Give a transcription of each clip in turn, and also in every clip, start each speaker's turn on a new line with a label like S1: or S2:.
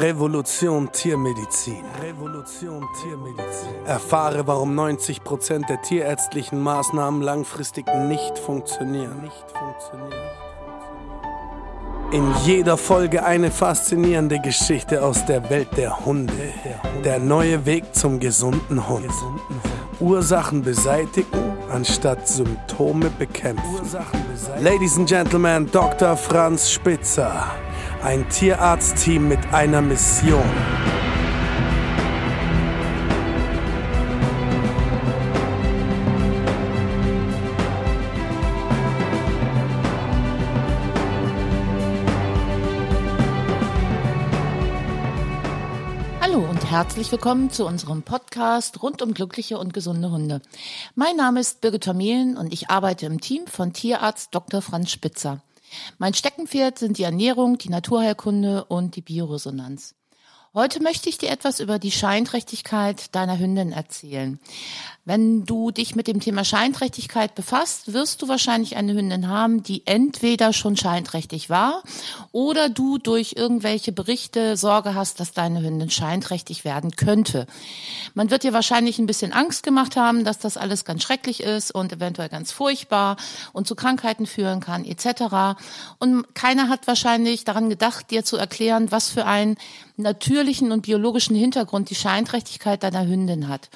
S1: Revolution Tiermedizin. Revolution Tiermedizin. Erfahre, warum 90% der tierärztlichen Maßnahmen langfristig nicht funktionieren. Nicht funktionieren. In jeder Folge eine faszinierende Geschichte aus der Welt der Hunde. Der neue Weg zum gesunden Hund. Ursachen beseitigen, anstatt Symptome bekämpfen. Ladies and Gentlemen, Dr. Franz Spitzer. Ein Tierarztteam mit einer Mission.
S2: Hallo und herzlich willkommen zu unserem Podcast rund um glückliche und gesunde Hunde. Mein Name ist Birgit Vermehlen und ich arbeite im Team von Tierarzt Dr. Franz Spitzer. Mein Steckenpferd sind die Ernährung, die Naturheilkunde und die Bioresonanz. Heute möchte ich dir etwas über die Scheinträchtigkeit deiner Hündin erzählen. Wenn du dich mit dem Thema Scheinträchtigkeit befasst, wirst du wahrscheinlich eine Hündin haben, die entweder schon scheinträchtig war oder du durch irgendwelche Berichte Sorge hast, dass deine Hündin scheinträchtig werden könnte. Man wird dir wahrscheinlich ein bisschen Angst gemacht haben, dass das alles ganz schrecklich ist und eventuell ganz furchtbar und zu Krankheiten führen kann etc. Und keiner hat wahrscheinlich daran gedacht, dir zu erklären, was für einen natürlichen und biologischen Hintergrund die Scheinträchtigkeit deiner Hündin hat.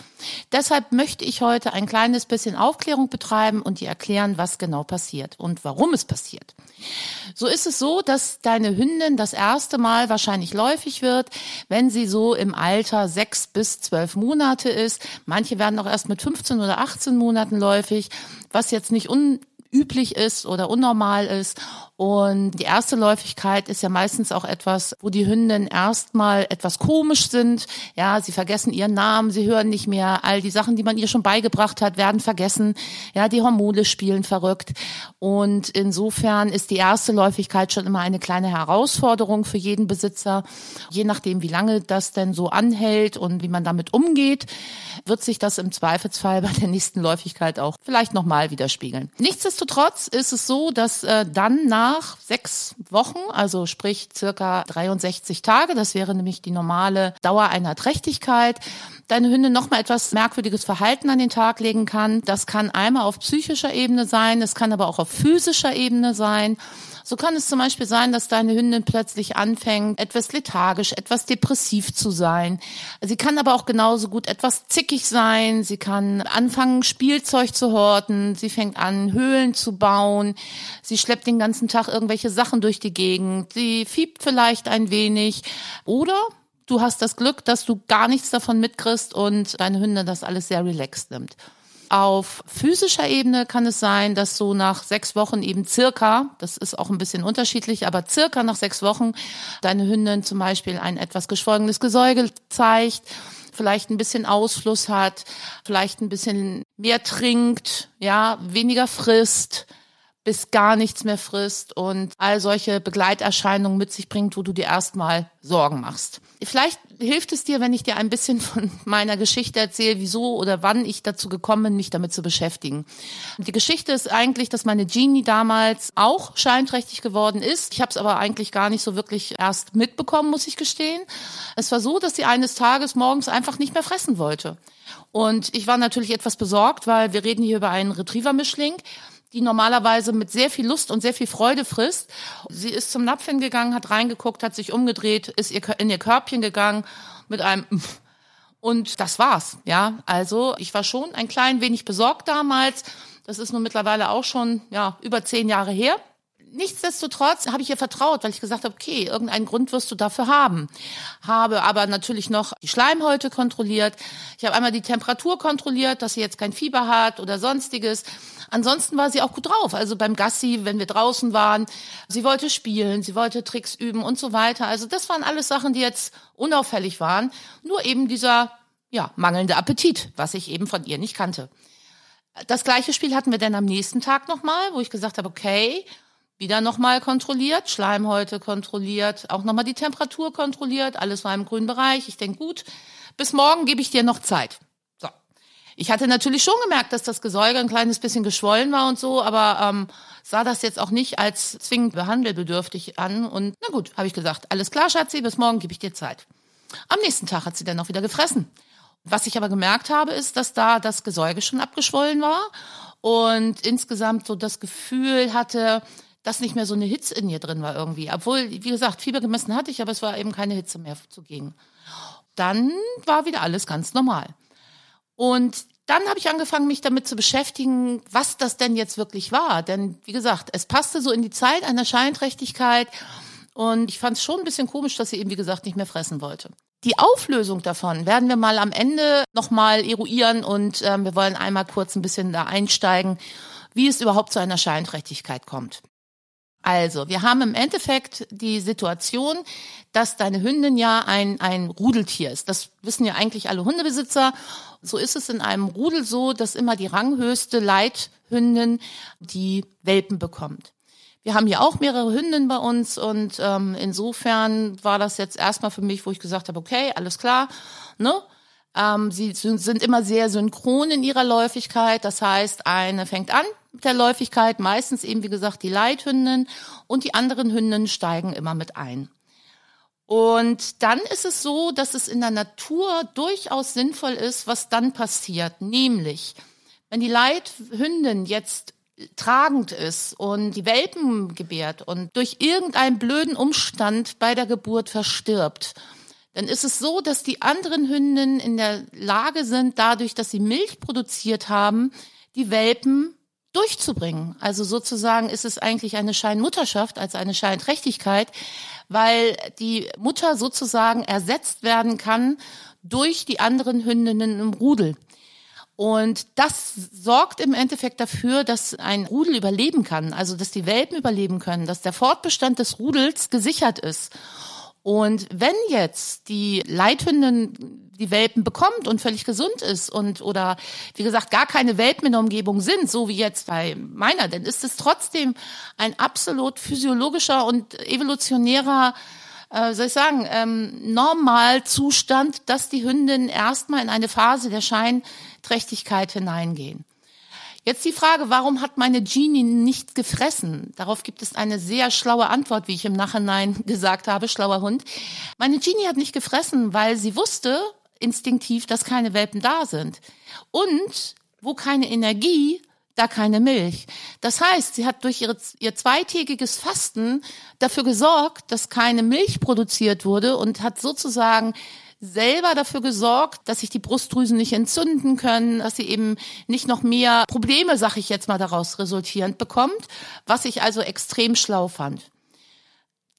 S2: Deshalb möchte ich heute ein kleines bisschen Aufklärung betreiben und dir erklären, was genau passiert und warum es passiert. So ist es so, dass deine Hündin das erste Mal wahrscheinlich läufig wird, wenn sie so im Alter sechs bis zwölf Monate ist. Manche werden auch erst mit 15 oder 18 Monaten läufig, was jetzt nicht un üblich ist oder unnormal ist. Und die erste Läufigkeit ist ja meistens auch etwas, wo die Hündinnen erstmal etwas komisch sind. Ja, sie vergessen ihren Namen, sie hören nicht mehr. All die Sachen, die man ihr schon beigebracht hat, werden vergessen. Ja, die Hormone spielen verrückt. Und insofern ist die erste Läufigkeit schon immer eine kleine Herausforderung für jeden Besitzer. Je nachdem, wie lange das denn so anhält und wie man damit umgeht, wird sich das im Zweifelsfall bei der nächsten Läufigkeit auch vielleicht nochmal widerspiegeln. Nichtsdestotrotz ist es so, dass äh, dann nach nach sechs Wochen, also sprich circa 63 Tage, das wäre nämlich die normale Dauer einer Trächtigkeit, deine Hündin nochmal etwas merkwürdiges Verhalten an den Tag legen kann. Das kann einmal auf psychischer Ebene sein, es kann aber auch auf physischer Ebene sein. So kann es zum Beispiel sein, dass deine Hündin plötzlich anfängt, etwas lethargisch, etwas depressiv zu sein. Sie kann aber auch genauso gut etwas zickig sein. Sie kann anfangen, Spielzeug zu horten. Sie fängt an, Höhlen zu bauen. Sie schleppt den ganzen Tag irgendwelche Sachen durch die Gegend. Sie fiebt vielleicht ein wenig. Oder du hast das Glück, dass du gar nichts davon mitkriegst und deine Hündin das alles sehr relaxed nimmt. Auf physischer Ebene kann es sein, dass so nach sechs Wochen eben circa, das ist auch ein bisschen unterschiedlich, aber circa nach sechs Wochen deine Hündin zum Beispiel ein etwas geschwollenes Gesäugel zeigt, vielleicht ein bisschen Ausfluss hat, vielleicht ein bisschen mehr trinkt, ja, weniger frisst, bis gar nichts mehr frisst und all solche Begleiterscheinungen mit sich bringt, wo du dir erstmal Sorgen machst. Vielleicht hilft es dir, wenn ich dir ein bisschen von meiner Geschichte erzähle, wieso oder wann ich dazu gekommen bin, mich damit zu beschäftigen. Die Geschichte ist eigentlich, dass meine Genie damals auch scheinträchtig geworden ist. Ich habe es aber eigentlich gar nicht so wirklich erst mitbekommen, muss ich gestehen. Es war so, dass sie eines Tages morgens einfach nicht mehr fressen wollte. Und ich war natürlich etwas besorgt, weil wir reden hier über einen Retriever-Mischling die normalerweise mit sehr viel Lust und sehr viel Freude frisst. Sie ist zum Napf hingegangen, hat reingeguckt, hat sich umgedreht, ist in ihr Körbchen gegangen mit einem und das war's, ja. Also ich war schon ein klein wenig besorgt damals. Das ist nun mittlerweile auch schon ja über zehn Jahre her. Nichtsdestotrotz habe ich ihr vertraut, weil ich gesagt habe, okay, irgendeinen Grund wirst du dafür haben. Habe aber natürlich noch die Schleimhäute kontrolliert. Ich habe einmal die Temperatur kontrolliert, dass sie jetzt kein Fieber hat oder sonstiges. Ansonsten war sie auch gut drauf. Also beim Gassi, wenn wir draußen waren, sie wollte spielen, sie wollte Tricks üben und so weiter. Also das waren alles Sachen, die jetzt unauffällig waren. Nur eben dieser, ja, mangelnde Appetit, was ich eben von ihr nicht kannte. Das gleiche Spiel hatten wir dann am nächsten Tag nochmal, wo ich gesagt habe, okay, wieder nochmal kontrolliert, Schleimhäute kontrolliert, auch nochmal die Temperatur kontrolliert, alles war im grünen Bereich. Ich denke, gut, bis morgen gebe ich dir noch Zeit. So. Ich hatte natürlich schon gemerkt, dass das Gesäuge ein kleines bisschen geschwollen war und so, aber ähm, sah das jetzt auch nicht als zwingend behandelbedürftig an. Und na gut, habe ich gesagt, alles klar, Schatzi, bis morgen gebe ich dir Zeit. Am nächsten Tag hat sie dann auch wieder gefressen. Was ich aber gemerkt habe, ist, dass da das Gesäuge schon abgeschwollen war und insgesamt so das Gefühl hatte, dass nicht mehr so eine Hitze in ihr drin war irgendwie. Obwohl, wie gesagt, Fieber gemessen hatte ich, aber es war eben keine Hitze mehr zugegen. Dann war wieder alles ganz normal. Und dann habe ich angefangen, mich damit zu beschäftigen, was das denn jetzt wirklich war. Denn, wie gesagt, es passte so in die Zeit einer Scheinträchtigkeit. Und ich fand es schon ein bisschen komisch, dass sie eben, wie gesagt, nicht mehr fressen wollte. Die Auflösung davon werden wir mal am Ende nochmal eruieren und ähm, wir wollen einmal kurz ein bisschen da einsteigen, wie es überhaupt zu einer Scheinträchtigkeit kommt. Also, wir haben im Endeffekt die Situation, dass deine Hündin ja ein, ein Rudeltier ist. Das wissen ja eigentlich alle Hundebesitzer. So ist es in einem Rudel so, dass immer die ranghöchste Leithündin die Welpen bekommt. Wir haben hier auch mehrere Hündinnen bei uns und ähm, insofern war das jetzt erstmal für mich, wo ich gesagt habe, okay, alles klar, ne? Ähm, sie sind immer sehr synchron in ihrer Läufigkeit. Das heißt, eine fängt an mit der Läufigkeit, meistens eben, wie gesagt, die Leithündin und die anderen Hündinnen steigen immer mit ein. Und dann ist es so, dass es in der Natur durchaus sinnvoll ist, was dann passiert. Nämlich, wenn die Leithündin jetzt tragend ist und die Welpen gebärt und durch irgendeinen blöden Umstand bei der Geburt verstirbt, dann ist es so, dass die anderen Hündinnen in der Lage sind, dadurch, dass sie Milch produziert haben, die Welpen durchzubringen. Also sozusagen ist es eigentlich eine Scheinmutterschaft als eine Scheinträchtigkeit, weil die Mutter sozusagen ersetzt werden kann durch die anderen Hündinnen im Rudel. Und das sorgt im Endeffekt dafür, dass ein Rudel überleben kann, also dass die Welpen überleben können, dass der Fortbestand des Rudels gesichert ist. Und wenn jetzt die Leithündin die Welpen bekommt und völlig gesund ist und oder wie gesagt gar keine Welpen in der Umgebung sind, so wie jetzt bei meiner, dann ist es trotzdem ein absolut physiologischer und evolutionärer äh, soll ich sagen, ähm, Normalzustand, dass die Hündinnen erstmal in eine Phase der Scheinträchtigkeit hineingehen. Jetzt die Frage, warum hat meine Genie nicht gefressen? Darauf gibt es eine sehr schlaue Antwort, wie ich im Nachhinein gesagt habe, schlauer Hund. Meine Genie hat nicht gefressen, weil sie wusste instinktiv, dass keine Welpen da sind. Und wo keine Energie, da keine Milch. Das heißt, sie hat durch ihre, ihr zweitägiges Fasten dafür gesorgt, dass keine Milch produziert wurde und hat sozusagen selber dafür gesorgt, dass sich die Brustdrüsen nicht entzünden können, dass sie eben nicht noch mehr Probleme, sag ich jetzt mal, daraus resultierend bekommt, was ich also extrem schlau fand.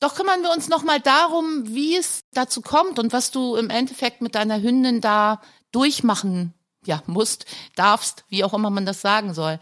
S2: Doch kümmern wir uns nochmal darum, wie es dazu kommt und was du im Endeffekt mit deiner Hündin da durchmachen ja, musst, darfst, wie auch immer man das sagen soll.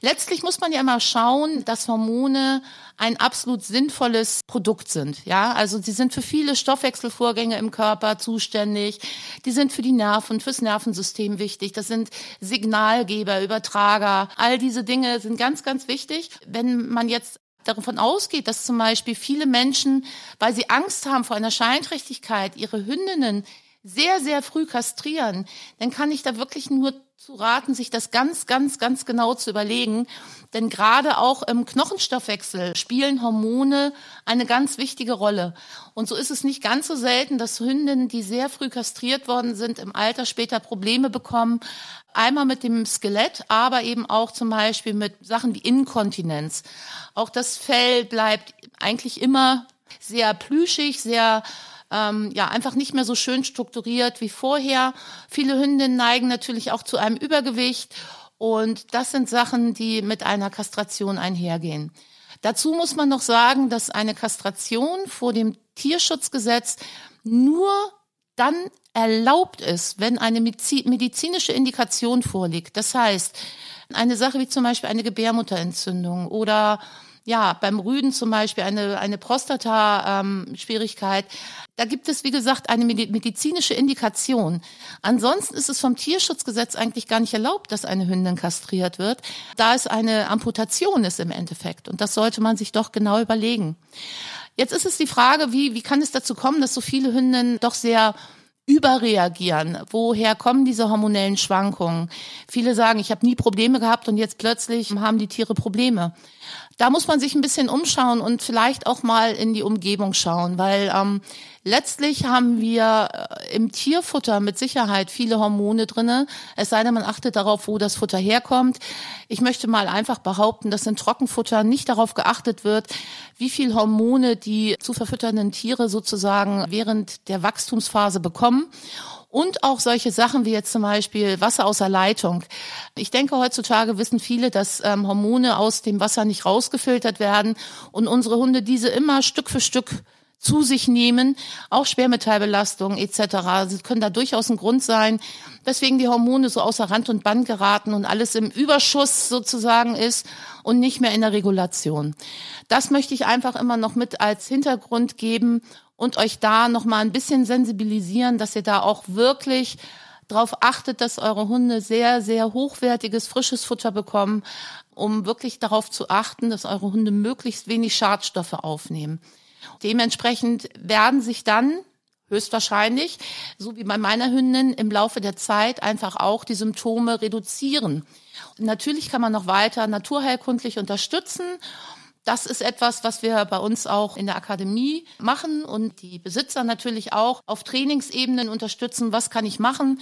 S2: Letztlich muss man ja immer schauen, dass Hormone ein absolut sinnvolles Produkt sind. Ja, also sie sind für viele Stoffwechselvorgänge im Körper zuständig. Die sind für die Nerven, fürs Nervensystem wichtig. Das sind Signalgeber, Übertrager. All diese Dinge sind ganz, ganz wichtig. Wenn man jetzt davon ausgeht, dass zum Beispiel viele Menschen, weil sie Angst haben vor einer Scheinträchtigkeit, ihre Hündinnen sehr, sehr früh kastrieren, dann kann ich da wirklich nur zu raten, sich das ganz, ganz, ganz genau zu überlegen. Denn gerade auch im Knochenstoffwechsel spielen Hormone eine ganz wichtige Rolle. Und so ist es nicht ganz so selten, dass Hündinnen, die sehr früh kastriert worden sind, im Alter später Probleme bekommen. Einmal mit dem Skelett, aber eben auch zum Beispiel mit Sachen wie Inkontinenz. Auch das Fell bleibt eigentlich immer sehr plüschig, sehr ähm, ja einfach nicht mehr so schön strukturiert wie vorher. Viele Hündinnen neigen natürlich auch zu einem Übergewicht und das sind Sachen, die mit einer Kastration einhergehen. Dazu muss man noch sagen, dass eine Kastration vor dem Tierschutzgesetz nur dann erlaubt ist, wenn eine medizinische Indikation vorliegt. Das heißt, eine Sache wie zum Beispiel eine Gebärmutterentzündung oder ja, beim Rüden zum Beispiel eine, eine Prostata-Schwierigkeit. Ähm, da gibt es, wie gesagt, eine medizinische Indikation. Ansonsten ist es vom Tierschutzgesetz eigentlich gar nicht erlaubt, dass eine Hündin kastriert wird, da es eine Amputation ist im Endeffekt. Und das sollte man sich doch genau überlegen. Jetzt ist es die Frage, wie, wie kann es dazu kommen, dass so viele Hündinnen doch sehr überreagieren. Woher kommen diese hormonellen Schwankungen? Viele sagen, ich habe nie Probleme gehabt und jetzt plötzlich haben die Tiere Probleme. Da muss man sich ein bisschen umschauen und vielleicht auch mal in die Umgebung schauen, weil ähm, letztlich haben wir äh, im Tierfutter mit Sicherheit viele Hormone drinne. Es sei denn, man achtet darauf, wo das Futter herkommt. Ich möchte mal einfach behaupten, dass in Trockenfutter nicht darauf geachtet wird, wie viel Hormone die zu verfütternden Tiere sozusagen während der Wachstumsphase bekommen. Und auch solche Sachen wie jetzt zum Beispiel Wasser aus der Leitung. Ich denke, heutzutage wissen viele, dass ähm, Hormone aus dem Wasser nicht rausgefiltert werden und unsere Hunde diese immer Stück für Stück zu sich nehmen, auch Schwermetallbelastung etc. Sie können da durchaus ein Grund sein, weswegen die Hormone so außer Rand und Band geraten und alles im Überschuss sozusagen ist und nicht mehr in der Regulation. Das möchte ich einfach immer noch mit als Hintergrund geben und euch da noch mal ein bisschen sensibilisieren, dass ihr da auch wirklich darauf achtet, dass eure Hunde sehr, sehr hochwertiges, frisches Futter bekommen, um wirklich darauf zu achten, dass eure Hunde möglichst wenig Schadstoffe aufnehmen. Dementsprechend werden sich dann höchstwahrscheinlich, so wie bei meiner Hündin, im Laufe der Zeit einfach auch die Symptome reduzieren. natürlich kann man noch weiter naturheilkundlich unterstützen. Das ist etwas, was wir bei uns auch in der Akademie machen und die Besitzer natürlich auch auf Trainingsebenen unterstützen. Was kann ich machen?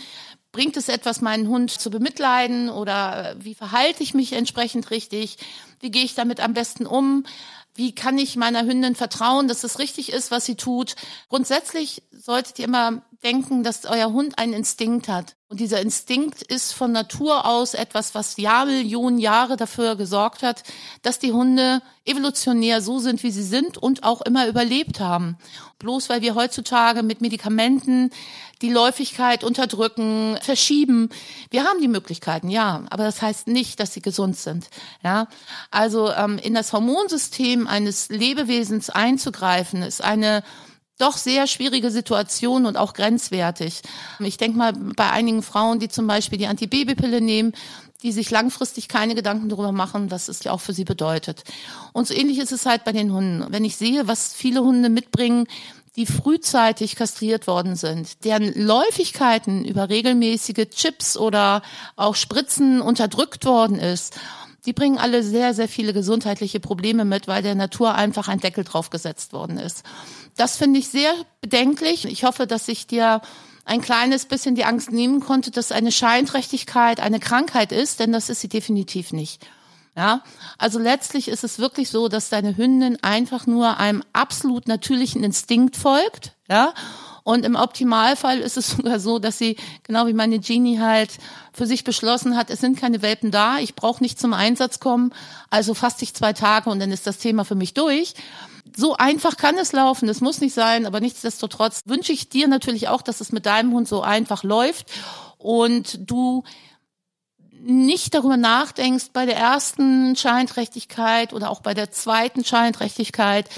S2: Bringt es etwas, meinen Hund zu bemitleiden oder wie verhalte ich mich entsprechend richtig? Wie gehe ich damit am besten um? Wie kann ich meiner Hündin vertrauen, dass es richtig ist, was sie tut? Grundsätzlich solltet ihr immer denken, dass euer Hund einen Instinkt hat. Und dieser Instinkt ist von Natur aus etwas, was Jahrmillionen Jahre dafür gesorgt hat, dass die Hunde evolutionär so sind, wie sie sind und auch immer überlebt haben. Bloß weil wir heutzutage mit Medikamenten die Läufigkeit unterdrücken, verschieben. Wir haben die Möglichkeiten, ja, aber das heißt nicht, dass sie gesund sind. Ja, also ähm, in das Hormonsystem eines Lebewesens einzugreifen, ist eine doch sehr schwierige Situation und auch grenzwertig. Ich denke mal bei einigen Frauen, die zum Beispiel die Antibabypille nehmen, die sich langfristig keine Gedanken darüber machen, was es ja auch für sie bedeutet. Und so ähnlich ist es halt bei den Hunden. Wenn ich sehe, was viele Hunde mitbringen, die frühzeitig kastriert worden sind, deren Läufigkeiten über regelmäßige Chips oder auch Spritzen unterdrückt worden ist, die bringen alle sehr, sehr viele gesundheitliche Probleme mit, weil der Natur einfach ein Deckel drauf gesetzt worden ist. Das finde ich sehr bedenklich. Ich hoffe, dass ich dir ein kleines bisschen die Angst nehmen konnte, dass eine Scheinträchtigkeit eine Krankheit ist, denn das ist sie definitiv nicht. Ja, also letztlich ist es wirklich so, dass deine Hündin einfach nur einem absolut natürlichen Instinkt folgt, ja. Und im Optimalfall ist es sogar so, dass sie, genau wie meine Genie halt, für sich beschlossen hat, es sind keine Welpen da, ich brauche nicht zum Einsatz kommen, also faste ich zwei Tage und dann ist das Thema für mich durch. So einfach kann es laufen, das muss nicht sein, aber nichtsdestotrotz wünsche ich dir natürlich auch, dass es mit deinem Hund so einfach läuft und du nicht darüber nachdenkst, bei der ersten Scheinträchtigkeit oder auch bei der zweiten Scheinträchtigkeit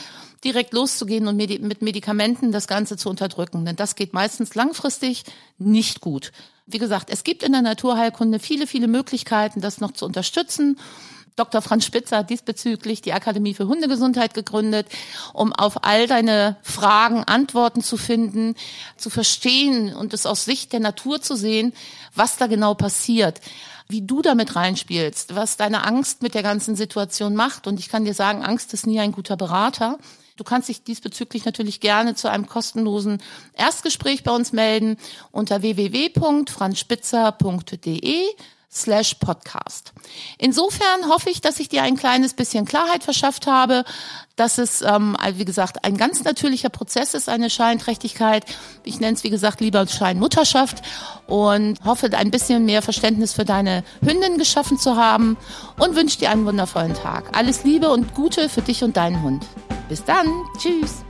S2: direkt loszugehen und mit Medikamenten das Ganze zu unterdrücken. Denn das geht meistens langfristig nicht gut. Wie gesagt, es gibt in der Naturheilkunde viele, viele Möglichkeiten, das noch zu unterstützen. Dr. Franz Spitzer hat diesbezüglich die Akademie für Hundegesundheit gegründet, um auf all deine Fragen Antworten zu finden, zu verstehen und es aus Sicht der Natur zu sehen, was da genau passiert wie du damit reinspielst, was deine Angst mit der ganzen Situation macht. Und ich kann dir sagen, Angst ist nie ein guter Berater. Du kannst dich diesbezüglich natürlich gerne zu einem kostenlosen Erstgespräch bei uns melden unter www.franzspitzer.de slash podcast. Insofern hoffe ich, dass ich dir ein kleines bisschen Klarheit verschafft habe, dass es, ähm, wie gesagt, ein ganz natürlicher Prozess ist, eine Scheinträchtigkeit. Ich nenne es, wie gesagt, lieber Scheinmutterschaft und hoffe, ein bisschen mehr Verständnis für deine Hündin geschaffen zu haben und wünsche dir einen wundervollen Tag. Alles Liebe und Gute für dich und deinen Hund. Bis dann. Tschüss.